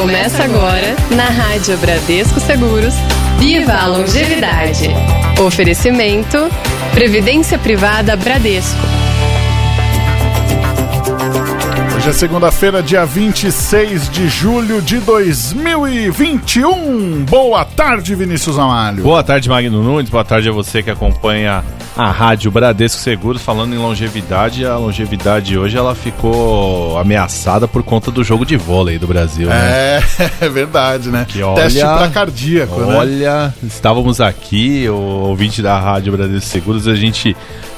Começa agora, na Rádio Bradesco Seguros, Viva a Longevidade. Oferecimento, Previdência Privada Bradesco. Hoje é segunda-feira, dia 26 de julho de 2021. Boa tarde, Vinícius Amalho. Boa tarde, Magno Nunes. Boa tarde a você que acompanha a Rádio Bradesco Seguros. Falando em longevidade, a longevidade hoje ela ficou ameaçada por conta do jogo de vôlei do Brasil. Né? É, é verdade, né? Que olha, Teste para cardíaco, né? Olha, estávamos aqui, o ouvinte da Rádio Bradesco Seguros, a gente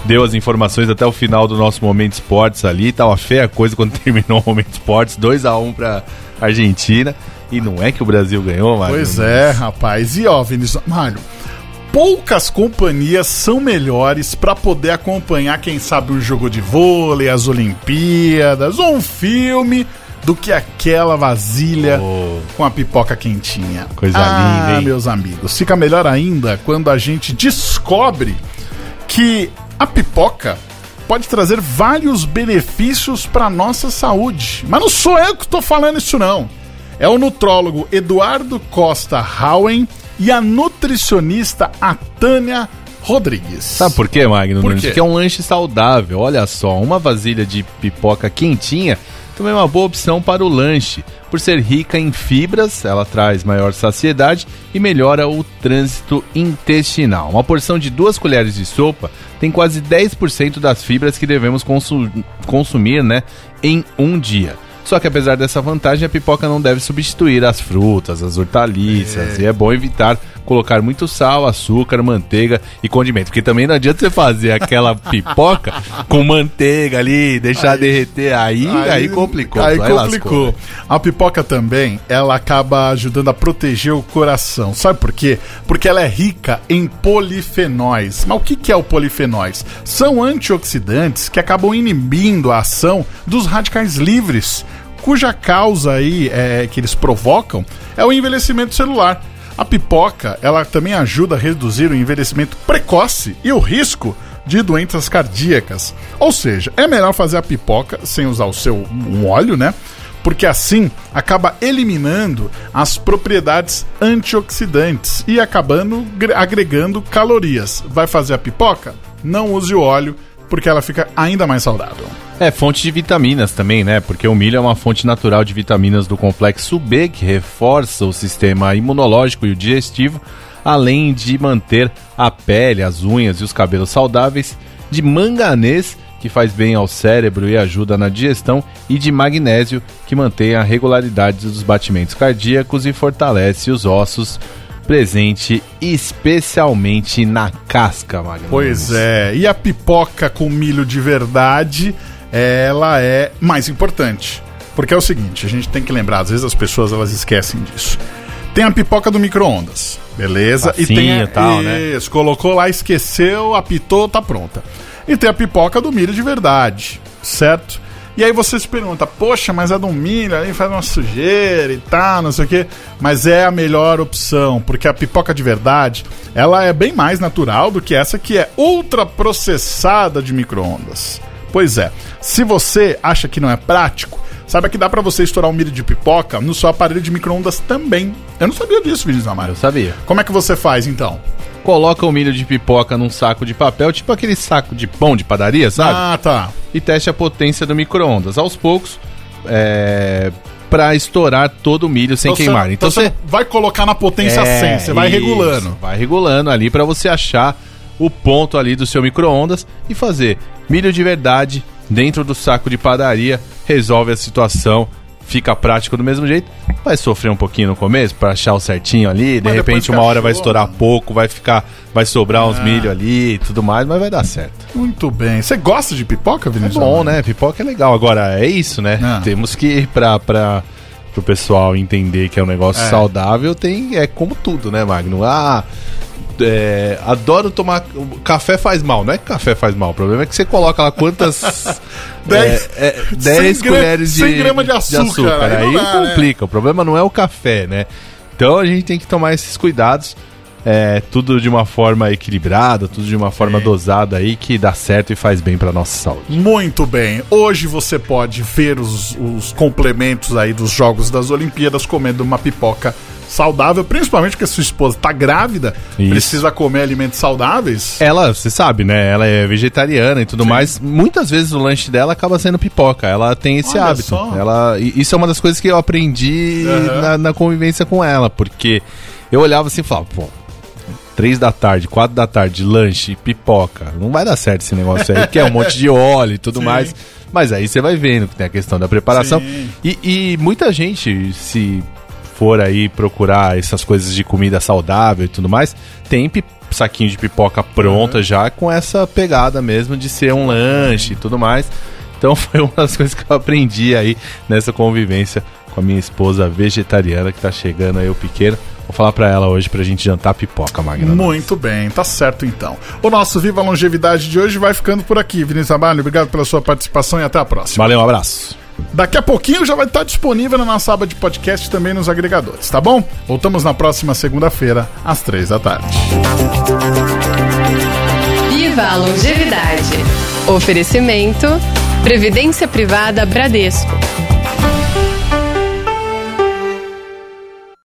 deu as informações até o final do nosso Momento Esportes ali. Tava feia a coisa quando terminou o Momento Esportes, 2 a 1 para Argentina. E não é que o Brasil ganhou, Mário? Pois é, rapaz. E ó, Vinícius Mário, poucas companhias são melhores para poder acompanhar, quem sabe, um jogo de vôlei, as Olimpíadas ou um filme do que aquela vasilha Oh. com a pipoca quentinha. Coisa ah, linda, hein? meus amigos. Fica melhor ainda quando a gente descobre que a pipoca pode trazer vários benefícios para nossa saúde. Mas não sou eu que estou falando isso não. É o nutrólogo Eduardo Costa Howen e a nutricionista Atânia Rodrigues. Sabe por quê, Magno Por quê? Porque é um lanche saudável. Olha só, uma vasilha de pipoca quentinha também é uma boa opção para o lanche. Por ser rica em fibras, ela traz maior saciedade e melhora o trânsito intestinal. Uma porção de duas colheres de sopa tem quase 10% das fibras que devemos consu- consumir né, em um dia. Só que apesar dessa vantagem, a pipoca não deve substituir as frutas, as hortaliças. E é bom evitar colocar muito sal, açúcar, manteiga e condimento. Porque também não adianta você fazer aquela pipoca com manteiga ali, deixar derreter. Aí, aí, complicou. Aí aí complicou. lascou. A pipoca também, ela acaba ajudando a proteger o coração. Sabe por quê? Porque ela é rica em polifenóis. Mas o que que é o polifenóis? São antioxidantes que acabam inibindo a ação dos radicais livres, cuja causa aí é, que eles provocam é o envelhecimento celular. A pipoca, ela também ajuda a reduzir o envelhecimento precoce e o risco de doenças cardíacas. Ou seja, é melhor fazer a pipoca sem usar o seu um óleo, né? Porque assim acaba eliminando as propriedades antioxidantes e acabando gre- agregando calorias. Vai fazer a pipoca? Não use o óleo, porque ela fica ainda mais saudável. É, fonte de vitaminas também, né? Porque o milho é uma fonte natural de vitaminas do complexo B, que reforça o sistema imunológico e o digestivo, além de manter a pele, as unhas e os cabelos saudáveis, de manganês, que faz bem ao cérebro e ajuda na digestão, e de magnésio, que mantém a regularidade dos batimentos cardíacos e fortalece os ossos, presente especialmente na casca, Magno. Pois é, e a pipoca com milho de verdade, ela é mais importante. Porque é o seguinte, a gente tem que lembrar, às vezes as pessoas elas esquecem disso. Tem a pipoca do micro-ondas, beleza? e tem a, tal, né? Isso, colocou lá, esqueceu, apitou, tá pronta. E tem a pipoca do milho de verdade, certo? E aí você se pergunta, poxa, mas a do milho aí faz uma sujeira e tal, não sei o quê. Mas é a melhor opção, porque a pipoca de verdade, ela é bem mais natural do que essa que é ultra processada de micro-ondas. Pois é, se você acha que não é prático, saiba que dá pra você estourar um milho de pipoca no seu aparelho de micro-ondas também. Eu não sabia disso, Vinícius Amaro. Eu sabia. Como é que você faz então? Coloca o milho de pipoca num saco de papel, tipo aquele saco de pão de padaria, sabe? Ah, tá. e teste a potência do micro-ondas. Aos poucos, é, para estourar todo o milho sem Então queimar. você- Então você você vai colocar na potência 100, você vai isso, regulando. Vai regulando ali para você achar o ponto ali do seu micro-ondas e fazer milho de verdade dentro do saco de padaria, resolve a situação. Fica prático do mesmo jeito. Vai sofrer um pouquinho no começo para achar o certinho ali. De repente, uma hora vai estourar né? pouco, vai ficar, vai sobrar uns milho ali e tudo mais, mas vai dar certo. Muito bem. Você gosta de pipoca, É Vinícius? bom, né? Pipoca é legal. Agora, é isso, né? Ah. Temos que, pra, pra, pro pessoal entender que é um negócio É. saudável, tem, é como tudo, né, Magno? Ah, é, adoro tomar. Café faz mal, não é que café faz mal. O problema é que você coloca lá quantas. Dez- é, é, 10 100 gra- colheres de, 100 gramas de açúcar, aí Aí, não dá, né? complica. O problema não é o café, né? Então a gente tem que tomar esses cuidados. é, tudo de uma forma equilibrada, tudo de uma forma dosada aí que dá certo e faz bem para nossa saúde. Muito bem. Hoje você pode ver os, os complementos aí dos Jogos das Olimpíadas comendo uma pipoca saudável, principalmente porque sua esposa tá grávida, Isso. precisa comer alimentos saudáveis. Ela, você sabe, né? Ela é vegetariana e tudo mais. Muitas vezes o lanche dela acaba sendo pipoca. Ela tem esse Olha hábito. só. Ela, isso é uma das coisas que eu aprendi Aham. na, na convivência com ela, porque eu olhava assim e falava, pô. Três da tarde, quatro da tarde, lanche, pipoca. Não vai dar certo esse negócio aí, que é um monte de óleo e tudo Sim. mais. Mas aí você vai vendo que tem a questão da preparação. Sim. E, e muita gente, se for aí procurar essas coisas de comida saudável e tudo mais, tem saquinho de pipoca pronta já com essa pegada mesmo de ser um lanche e tudo mais. Então foi uma das coisas que eu aprendi aí nessa convivência com a minha esposa vegetariana que tá chegando aí o pequeno. Vou falar pra ela hoje pra gente jantar pipoca, Magna. Muito bem, tá certo então. O nosso Viva a Longevidade de hoje vai ficando por aqui. Vinícius Abalho, obrigado pela sua participação e até a próxima. Valeu, um abraço. Daqui a pouquinho já vai estar disponível na nossa aba de podcast também nos agregadores, tá bom? Voltamos na próxima segunda-feira, às três da tarde. Viva a longevidade. Oferecimento: Previdência Privada Bradesco.